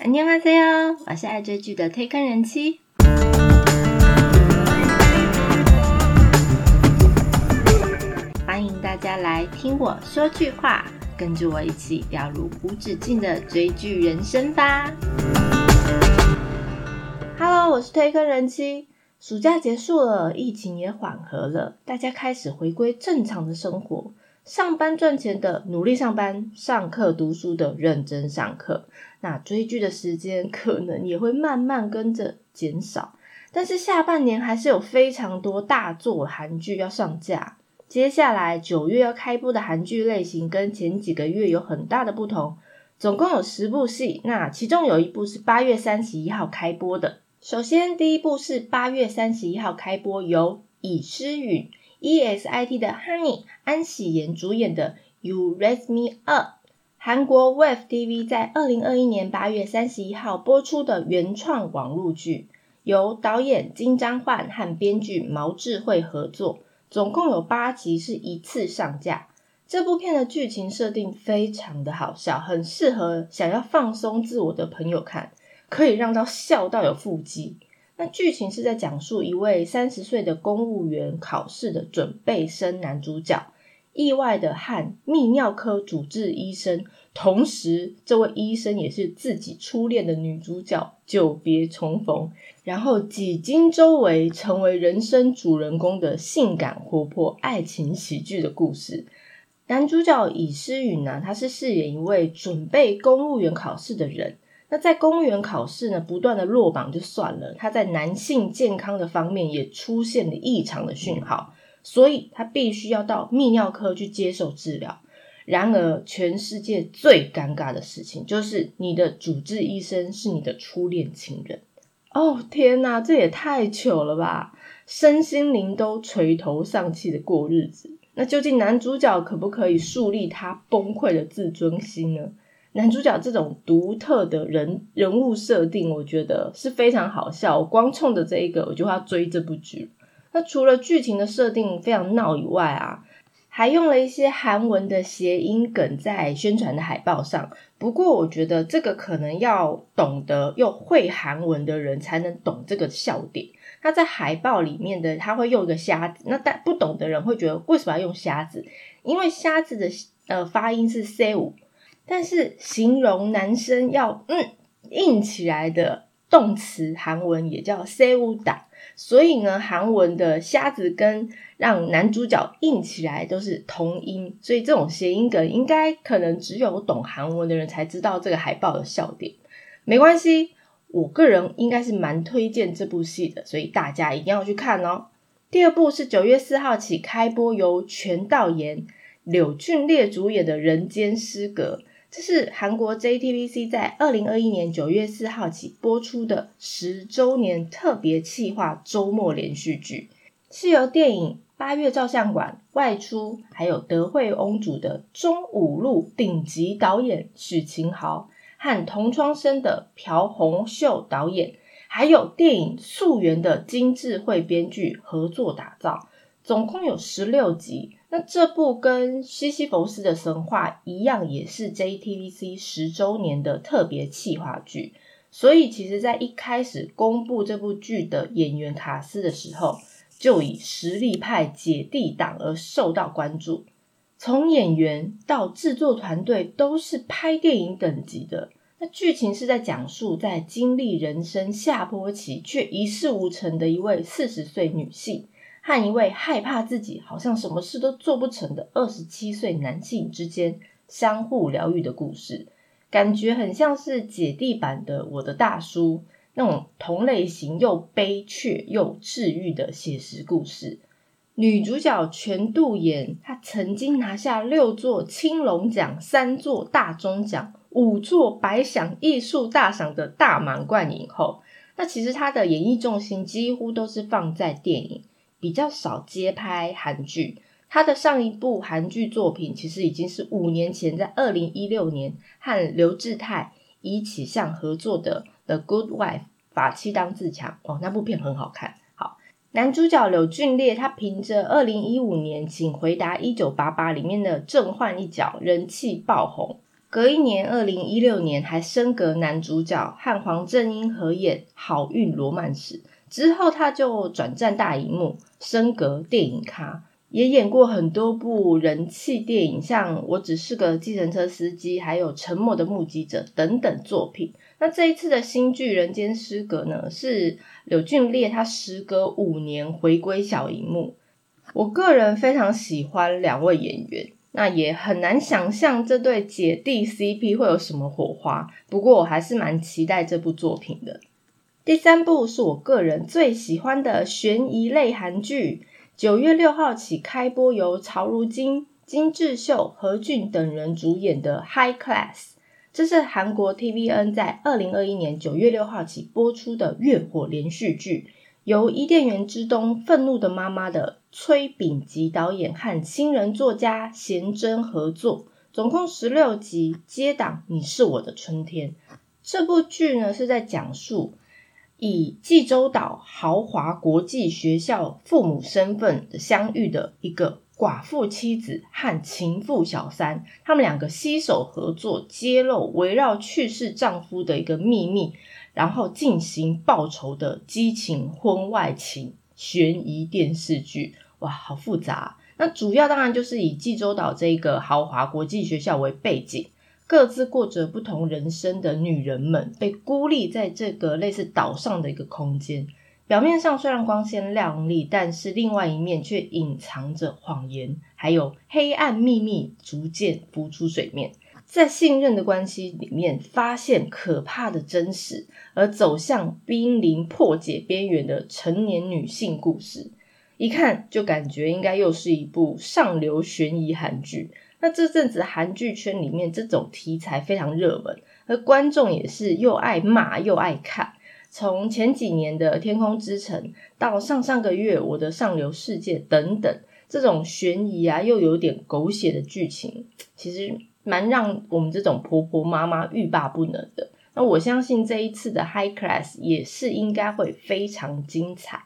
안녕하세요，我是爱追剧的推坑人妻。欢迎大家来听我说句话，跟着我一起掉入无止境的追剧人生吧。Hello，我是推坑人妻。暑假结束了，疫情也缓和了，大家开始回归正常的生活。 上班赚钱的努力上班，上课读书的认真上课。那追剧的时间 可能也会慢慢跟着减少。但是下半年还是有非常多大作韩剧要上架。接下来九月要开播的韩剧类型跟前几个月有很大的不同，总共有十部戏。那其中有一部是八月三十一号开播的。首先第一部是八月三十一号开播，由以诗允。E.S.I.T 的 Honey 安喜妍主演的《You Raise Me Up》，韩国 Wave TV 在二零二一年八月三十一号播出的原创网络剧，由导演金章焕和编剧毛智慧合作，总共有八集，是一次上架。这部片的剧情设定非常的好笑，很适合想要放松自我的朋友看，可以让到笑到有腹肌。那剧情是在讲述一位三十岁的公务员考试的准备生男主角，意外的和泌尿科主治医生，同时这位医生也是自己初恋的女主角，久别重逢，然后几经周围，成为人生主人公的性感活泼爱情喜剧的故事。男主角以诗允呢，他是饰演一位准备公务员考试的人。那在公务员考试呢，不断的落榜就算了，他在男性健康的方面也出现了异常的讯号，所以他必须要到泌尿科去接受治疗。然而，全世界最尴尬的事情就是你的主治医生是你的初恋情人。哦天哪，这也太糗了吧！身心灵都垂头丧气的过日子，那究竟男主角可不可以树立他崩溃的自尊心呢？男主角这种独特的人人物设定，我觉得是非常好笑。我光冲着这一个，我就要追这部剧。那除了剧情的设定非常闹以外啊，还用了一些韩文的谐音梗在宣传的海报上。不过我觉得这个可能要懂得又会韩文的人才能懂这个笑点。他在海报里面的他会用一个瞎子，那但不懂的人会觉得为什么要用瞎子？因为瞎子的呃发音是 C 五。但是形容男生要嗯硬起来的动词，韩文也叫 say u da，所以呢，韩文的瞎子跟让男主角硬起来都是同音，所以这种谐音梗应该可能只有懂韩文的人才知道这个海报的笑点。没关系，我个人应该是蛮推荐这部戏的，所以大家一定要去看哦。第二部是九月四号起开播，由全道妍、柳俊烈主演的《人间失格》。这是韩国 JTBC 在二零二一年九月四号起播出的十周年特别企划周末连续剧，是由电影《八月照相馆》外出，还有德惠翁主的中五路顶级导演许晴豪和同窗生的朴红秀导演，还有电影《素媛》的金智慧编剧合作打造，总共有十六集。那这部跟西西弗斯的神话一样，也是 JTBC 十周年的特别企划剧。所以，其实，在一开始公布这部剧的演员卡司的时候，就以实力派姐弟档而受到关注。从演员到制作团队都是拍电影等级的。那剧情是在讲述，在经历人生下坡期却一事无成的一位四十岁女性。和一位害怕自己好像什么事都做不成的二十七岁男性之间相互疗愈的故事，感觉很像是姐弟版的《我的大叔》那种同类型又悲却又治愈的写实故事。女主角全度妍，她曾经拿下六座青龙奖、三座大钟奖、五座百想艺术大赏的大满贯影后。那其实她的演艺重心几乎都是放在电影。比较少接拍韩剧，他的上一部韩剧作品其实已经是五年前，在二零一六年和刘志泰一起相合作的《The Good Wife》法妻当自强哦，那部片很好看。好，男主角柳俊烈他凭着二零一五年《请回答一九八八》里面的正焕一角人气爆红，隔一年，二零一六年还升格男主角，和黄正英合演《好运罗曼史》。之后他就转战大荧幕，升格电影咖，也演过很多部人气电影，像《我只是个计程车司机》，还有《沉默的目击者》等等作品。那这一次的新剧《人间失格》呢，是柳俊烈他时隔五年回归小荧幕。我个人非常喜欢两位演员，那也很难想象这对姐弟 CP 会有什么火花。不过我还是蛮期待这部作品的。第三部是我个人最喜欢的悬疑类韩剧，九月六号起开播，由曹如金、金智秀、何俊等人主演的《High Class》。这是韩国 TVN 在二零二一年九月六号起播出的月火连续剧，由伊甸园之东愤怒的妈妈的崔炳吉导演和新人作家贤真合作，总共十六集，接档《你是我的春天》。这部剧呢是在讲述。以济州岛豪华国际学校父母身份相遇的一个寡妇妻子和情妇小三，他们两个携手合作，揭露围绕去世丈夫的一个秘密，然后进行报仇的激情婚外情悬疑电视剧。哇，好复杂！那主要当然就是以济州岛这个豪华国际学校为背景。各自过着不同人生的女人们，被孤立在这个类似岛上的一个空间。表面上虽然光鲜亮丽，但是另外一面却隐藏着谎言，还有黑暗秘密逐渐浮出水面。在信任的关系里面，发现可怕的真实，而走向濒临破解边缘的成年女性故事。一看就感觉应该又是一部上流悬疑韩剧。那这阵子韩剧圈里面这种题材非常热门，而观众也是又爱骂又爱看。从前几年的《天空之城》到上上个月《我的上流世界》等等，这种悬疑啊又有点狗血的剧情，其实蛮让我们这种婆婆妈妈欲罢不能的。那我相信这一次的《High Class》也是应该会非常精彩。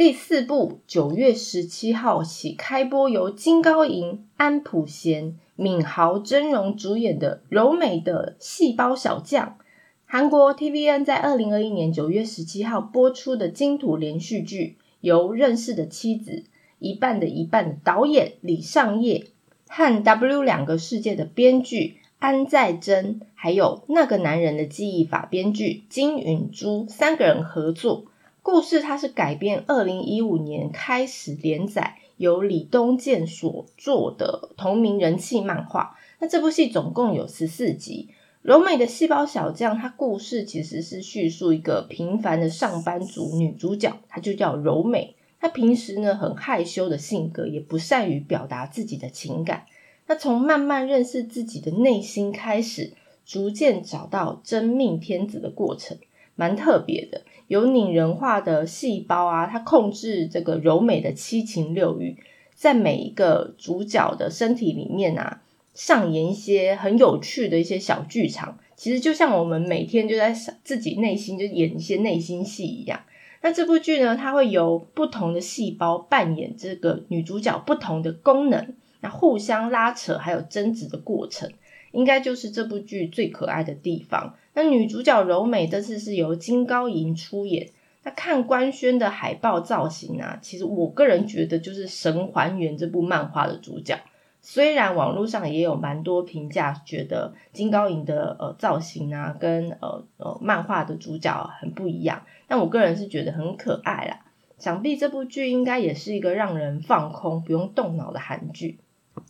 第四部九月十七号起开播，由金高银、安普贤、敏豪真容主演的柔美的细胞小将。韩国 TVN 在二零二一年九月十七号播出的金土连续剧，由认识的妻子一半的一半的导演李尚烨和 W 两个世界的编剧安在真，还有那个男人的记忆法编剧金允珠三个人合作。故事它是改编二零一五年开始连载，由李东健所做的同名人气漫画。那这部戏总共有十四集。柔美的细胞小将，它故事其实是叙述一个平凡的上班族女主角，她就叫柔美。她平时呢很害羞的性格，也不善于表达自己的情感。那从慢慢认识自己的内心开始，逐渐找到真命天子的过程。蛮特别的，有拟人化的细胞啊，它控制这个柔美的七情六欲，在每一个主角的身体里面啊，上演一些很有趣的一些小剧场。其实就像我们每天就在自己内心就演一些内心戏一样。那这部剧呢，它会由不同的细胞扮演这个女主角不同的功能，那互相拉扯还有争执的过程。应该就是这部剧最可爱的地方。那女主角柔美这次是由金高银出演。那看官宣的海报造型啊，其实我个人觉得就是神还原这部漫画的主角。虽然网络上也有蛮多评价，觉得金高银的呃造型啊，跟呃呃漫画的主角很不一样，但我个人是觉得很可爱啦。想必这部剧应该也是一个让人放空、不用动脑的韩剧。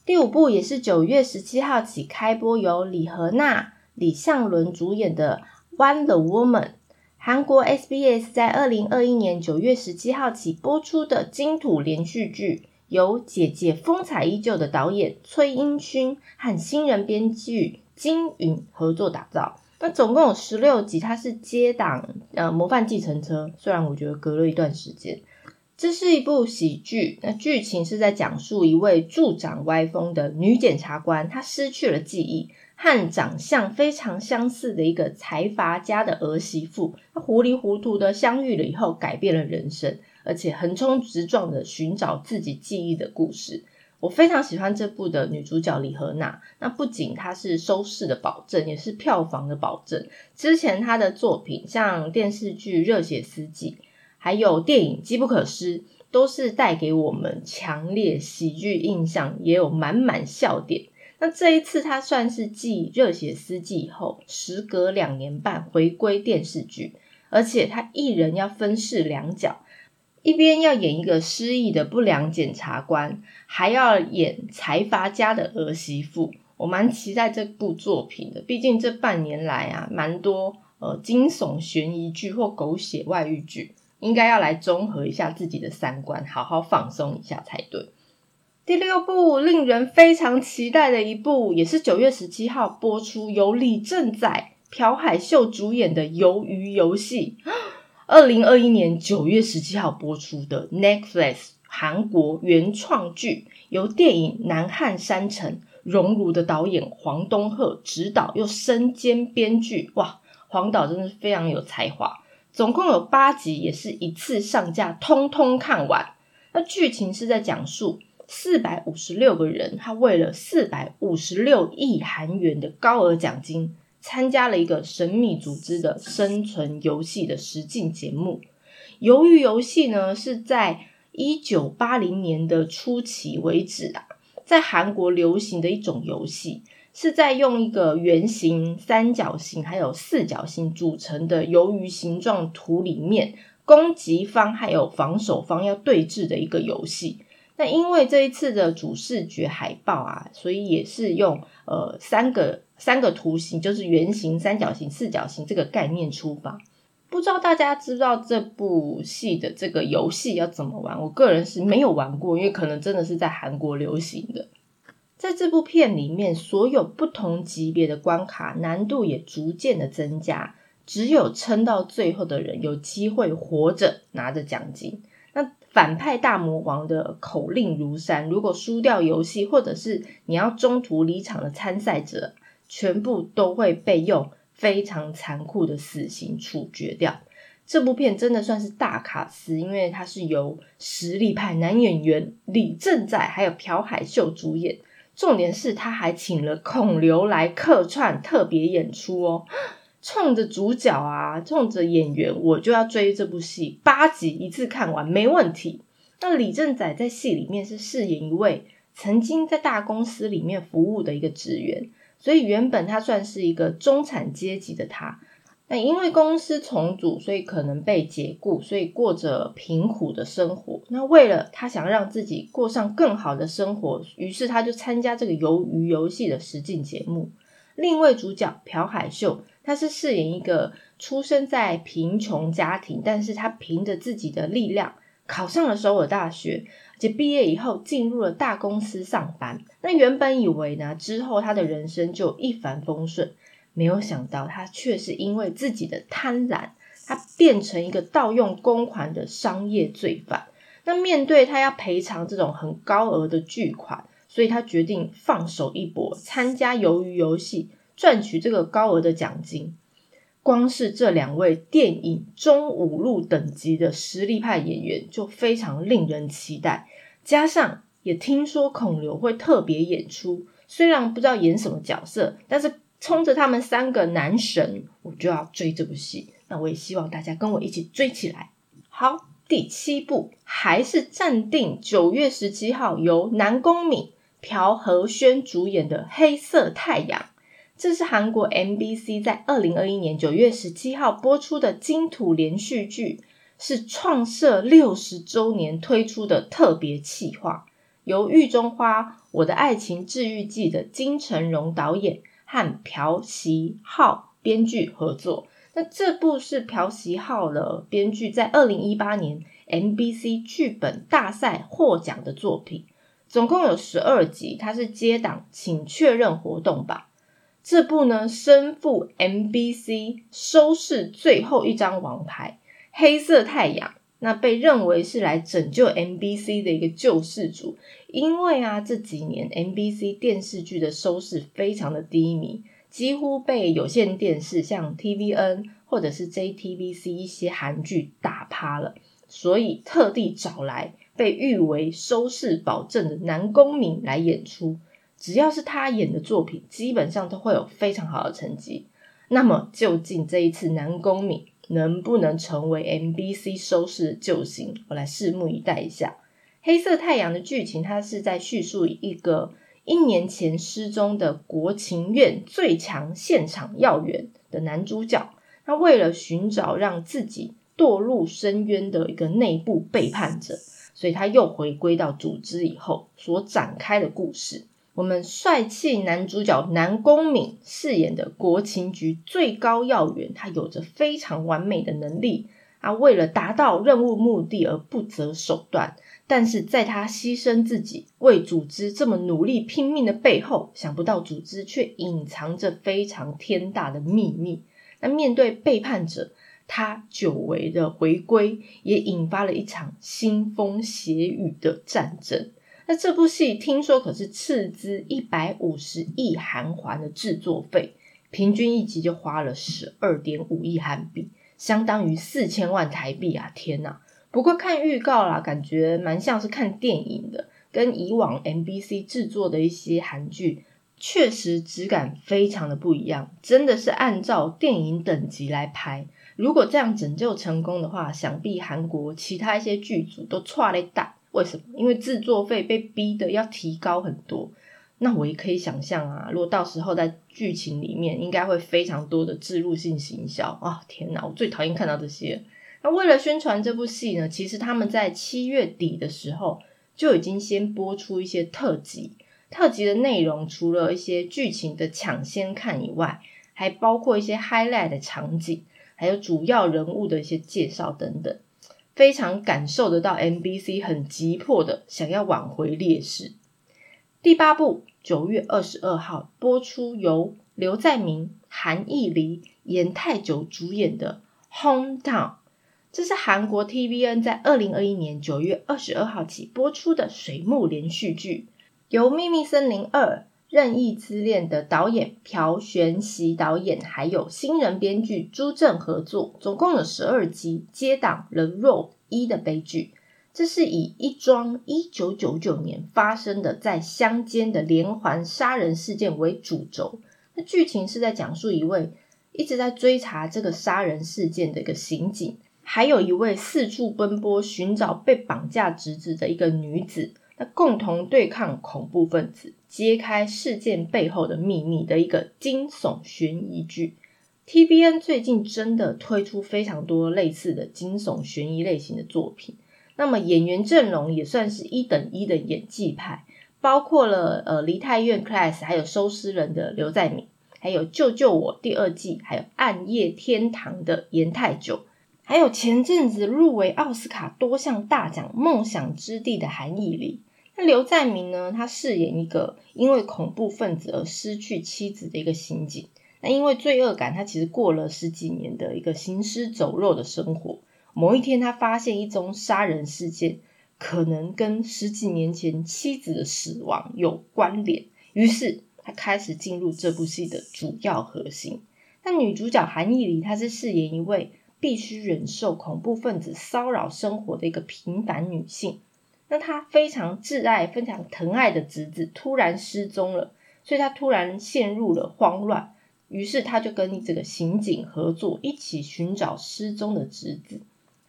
第五部也是九月十七号起开播，由李荷娜、李相伦主演的《One the Woman》。韩国 SBS 在二零二一年九月十七号起播出的金土连续剧，由姐姐风采依旧的导演崔英勋和新人编剧金允合作打造。那总共有十六集，它是接档呃《模范继承车》，虽然我觉得隔了一段时间。这是一部喜剧，那剧情是在讲述一位助长歪风的女检察官，她失去了记忆，和长相非常相似的一个财阀家的儿媳妇，她糊里糊涂的相遇了以后，改变了人生，而且横冲直撞的寻找自己记忆的故事。我非常喜欢这部的女主角李荷娜。那不仅她是收视的保证，也是票房的保证。之前她的作品，像电视剧《热血司机》，还有电影《机不可失》，都是带给我们强烈喜剧印象，也有满满笑点。那这一次，她算是继《热血司机》以后，时隔两年半回归电视剧，而且她一人要分饰两角。一边要演一个失忆的不良检察官，还要演财阀家的儿媳妇，我蛮期待这部作品的。毕竟这半年来啊，蛮多呃惊悚悬疑剧或狗血外遇剧，应该要来综合一下自己的三观，好好放松一下才对。第六部令人非常期待的一部，也是九月十七号播出，由李正宰、朴海秀主演的《鱿鱼游戏》。二零二一年九月十七号播出的 Netflix 韩国原创剧，由电影《南汉山城》熔炉的导演黄东赫执导，又身兼编剧，哇，黄导真的是非常有才华。总共有八集，也是一次上架，通通看完。那剧情是在讲述四百五十六个人，他为了四百五十六亿韩元的高额奖金。参加了一个神秘组织的生存游戏的实境节目。鱿鱼游戏呢，是在一九八零年的初期为止啊，在韩国流行的一种游戏，是在用一个圆形、三角形还有四角形组成的鱿鱼形状图里面，攻击方还有防守方要对峙的一个游戏。那因为这一次的主视觉海报啊，所以也是用呃三个。三个图形就是圆形、三角形、四角形这个概念出发，不知道大家知道这部戏的这个游戏要怎么玩？我个人是没有玩过，因为可能真的是在韩国流行的。在这部片里面，所有不同级别的关卡难度也逐渐的增加，只有撑到最后的人有机会活着拿着奖金。那反派大魔王的口令如山，如果输掉游戏，或者是你要中途离场的参赛者。全部都会被用非常残酷的死刑处决掉。这部片真的算是大卡司，因为它是由实力派男演员李正宰还有朴海秀主演。重点是他还请了孔刘来客串特别演出哦。冲着主角啊，冲着演员，我就要追这部戏，八集一次看完没问题。那李正宰在戏里面是饰演一位曾经在大公司里面服务的一个职员。所以原本他算是一个中产阶级的他，那因为公司重组，所以可能被解雇，所以过着贫苦的生活。那为了他想让自己过上更好的生活，于是他就参加这个鱿鱼游戏的实境节目。另一位主角朴海秀，他是饰演一个出生在贫穷家庭，但是他凭着自己的力量考上了首尔大学。且毕业以后进入了大公司上班，那原本以为呢之后他的人生就一帆风顺，没有想到他却是因为自己的贪婪，他变成一个盗用公款的商业罪犯。那面对他要赔偿这种很高额的巨款，所以他决定放手一搏，参加鱿鱼游戏，赚取这个高额的奖金。光是这两位电影中五路等级的实力派演员就非常令人期待，加上也听说孔刘会特别演出，虽然不知道演什么角色，但是冲着他们三个男神，我就要追这部戏。那我也希望大家跟我一起追起来。好，第七部还是暂定九月十七号，由南宫敏、朴和宣主演的《黑色太阳》。这是韩国 MBC 在二零二一年九月十七号播出的金土连续剧，是创设六十周年推出的特别企划，由狱中花《我的爱情治愈剂》的金成荣导演和朴熙浩编剧合作。那这部是朴熙浩的编剧在二零一八年 MBC 剧本大赛获奖的作品，总共有十二集，它是接档，请确认活动吧。这部呢，身负 MBC 收视最后一张王牌《黑色太阳》，那被认为是来拯救 MBC 的一个救世主。因为啊，这几年 MBC 电视剧的收视非常的低迷，几乎被有线电视像 TVN 或者是 JTBC 一些韩剧打趴了，所以特地找来。被誉为收视保证的南宫敏来演出。只要是他演的作品，基本上都会有非常好的成绩。那么，究竟这一次南宫敏能不能成为 MBC 收视的救星？我来拭目以待一下。《黑色太阳》的剧情，它是在叙述一个一年前失踪的国情院最强现场要员的男主角。他为了寻找让自己堕入深渊的一个内部背叛者，所以他又回归到组织以后所展开的故事。我们帅气男主角南宫敏饰演的国情局最高要员，他有着非常完美的能力啊，为了达到任务目的而不择手段。但是在他牺牲自己为组织这么努力拼命的背后，想不到组织却隐藏着非常天大的秘密。那面对背叛者，他久违的回归，也引发了一场腥风血雨的战争。那这部戏听说可是斥资一百五十亿韩元的制作费，平均一集就花了十二点五亿韩币，相当于四千万台币啊！天哪！不过看预告啦，感觉蛮像是看电影的，跟以往 MBC 制作的一些韩剧，确实质感非常的不一样，真的是按照电影等级来拍。如果这样拯救成功的话，想必韩国其他一些剧组都错了大。为什么？因为制作费被逼的要提高很多。那我也可以想象啊，如果到时候在剧情里面，应该会非常多的植入性行销啊！天哪，我最讨厌看到这些。那为了宣传这部戏呢，其实他们在七月底的时候就已经先播出一些特辑。特辑的内容除了一些剧情的抢先看以外，还包括一些 highlight 的场景，还有主要人物的一些介绍等等。非常感受得到，MBC 很急迫的想要挽回劣势。第八部九月二十二号播出，由刘在明、韩艺黎、严泰久主演的《Hometown》，这是韩国 TVN 在二零二一年九月二十二号起播出的水木连续剧，由《秘密森林二：任意之恋》的导演朴玄熙导演，还有新人编剧朱正合作，总共有十二集，接档《The Road》。一的悲剧，这是以一桩一九九九年发生的在乡间的连环杀人事件为主轴。那剧情是在讲述一位一直在追查这个杀人事件的一个刑警，还有一位四处奔波寻找被绑架侄子的一个女子，那共同对抗恐怖分子，揭开事件背后的秘密的一个惊悚悬疑剧。TBN 最近真的推出非常多类似的惊悚悬疑类型的作品，那么演员阵容也算是一等一的演技派，包括了呃梨泰院 Class，还有收尸人的刘在明，还有救救我第二季，还有暗夜天堂的严泰久，还有前阵子入围奥斯卡多项大奖梦想之地的韩艺里。那刘在明呢，他饰演一个因为恐怖分子而失去妻子的一个刑警。那因为罪恶感，他其实过了十几年的一个行尸走肉的生活。某一天，他发现一宗杀人事件可能跟十几年前妻子的死亡有关联，于是他开始进入这部戏的主要核心。那女主角韩艺梨，她是饰演一位必须忍受恐怖分子骚扰生活的一个平凡女性。那他非常挚爱、非常疼爱的侄子突然失踪了，所以他突然陷入了慌乱。于是他就跟这个刑警合作，一起寻找失踪的侄子。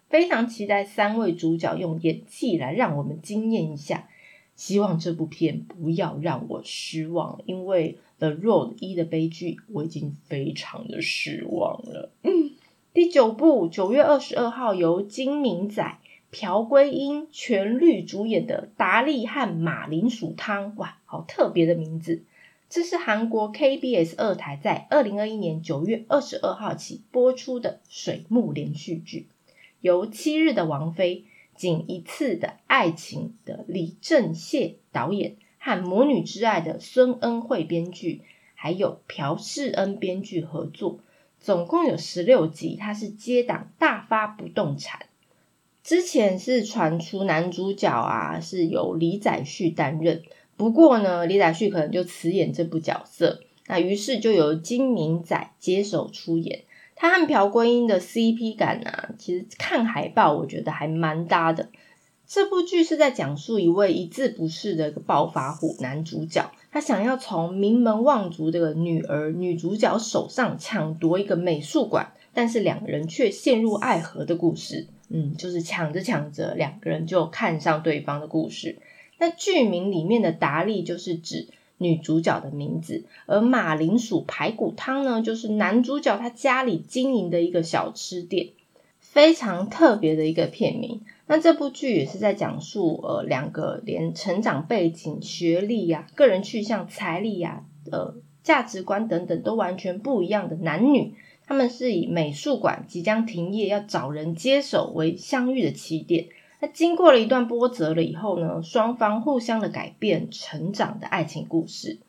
非常期待三位主角用演技来让我们惊艳一下。希望这部片不要让我失望，因为《The Road》一的悲剧我已经非常的失望了。嗯，第九部九月二十二号由金明仔、朴圭英全律主演的《达利和马铃薯汤》，哇，好特别的名字。这是韩国 KBS 二台在二零二一年九月二十二号起播出的水木连续剧，由七日的王菲、仅一次的爱情的李正燮导演和母女之爱的孙恩惠编剧，还有朴世恩编剧合作，总共有十六集。它是接档大发不动产，之前是传出男主角啊是由李宰旭担任。不过呢，李宰旭可能就辞演这部角色，那于是就由金明仔接手出演。他和朴圭英的 CP 感啊，其实看海报我觉得还蛮搭的。这部剧是在讲述一位一字不识的一个暴发户男主角，他想要从名门望族的女儿女主角手上抢夺一个美术馆，但是两人却陷入爱河的故事。嗯，就是抢着抢着，两个人就看上对方的故事。那剧名里面的达利就是指女主角的名字，而马铃薯排骨汤呢，就是男主角他家里经营的一个小吃店，非常特别的一个片名。那这部剧也是在讲述，呃，两个连成长背景、学历呀、个人去向、财力呀、呃，价值观等等都完全不一样的男女，他们是以美术馆即将停业要找人接手为相遇的起点。那经过了一段波折了以后呢，双方互相的改变、成长的爱情故事。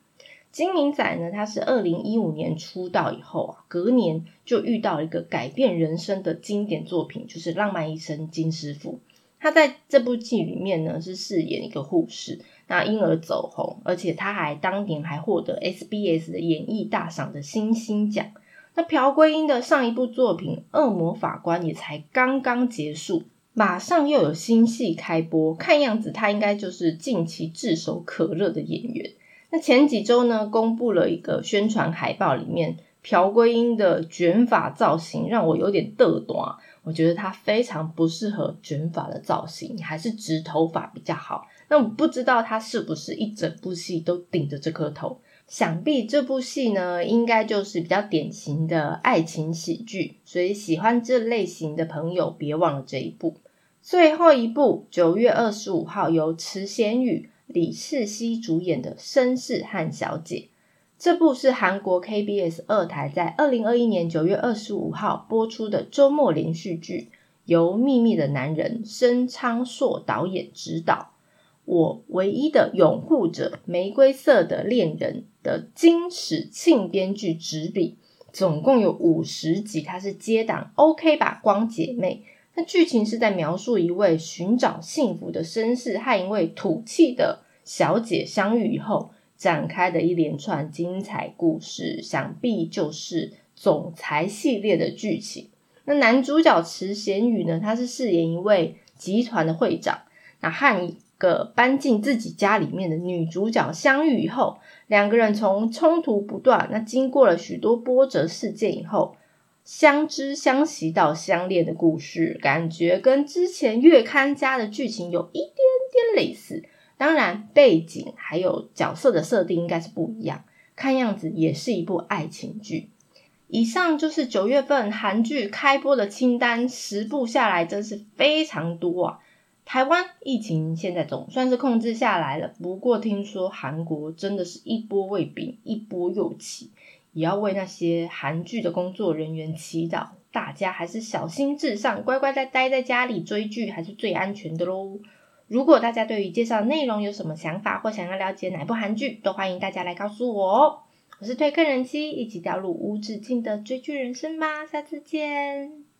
金明仔呢，他是二零一五年出道以后啊，隔年就遇到一个改变人生的经典作品，就是《浪漫医生金师傅》。他在这部剧里面呢，是饰演一个护士，那因而走红，而且他还当年还获得 SBS 的演艺大赏的星星奖。那朴圭英的上一部作品《恶魔法官》也才刚刚结束，马上又有新戏开播，看样子他应该就是近期炙手可热的演员。那前几周呢，公布了一个宣传海报，里面朴圭英的卷发造型让我有点嘚短，我觉得她非常不适合卷发的造型，还是直头发比较好。那我不知道她是不是一整部戏都顶着这颗头？想必这部戏呢，应该就是比较典型的爱情喜剧，所以喜欢这类型的朋友别忘了这一部。最后一部，九月二十五号由池贤宇。李世熙主演的《绅士汉小姐》这部是韩国 KBS 二台在二零二一年九月二十五号播出的周末连续剧，由《秘密的男人》申昌硕导演执导。我唯一的拥护者，玫瑰色的恋人的金史庆编剧执笔，总共有五十集，它是接档 OK 吧光姐妹。那剧情是在描述一位寻找幸福的绅士和一位土气的小姐相遇以后展开的一连串精彩故事，想必就是总裁系列的剧情。那男主角池贤宇呢？他是饰演一位集团的会长，那和一个搬进自己家里面的女主角相遇以后，两个人从冲突不断，那经过了许多波折事件以后。相知相惜到相恋的故事，感觉跟之前月刊家的剧情有一点点类似。当然，背景还有角色的设定应该是不一样。看样子也是一部爱情剧。以上就是九月份韩剧开播的清单，十部下来真是非常多啊！台湾疫情现在总算是控制下来了，不过听说韩国真的是一波未平，一波又起。也要为那些韩剧的工作人员祈祷，大家还是小心至上，乖乖在待在家里追剧，还是最安全的喽。如果大家对于介绍内容有什么想法，或想要了解哪部韩剧，都欢迎大家来告诉我哦。我是推客人妻，一起掉入无止境的追剧人生吧，下次见。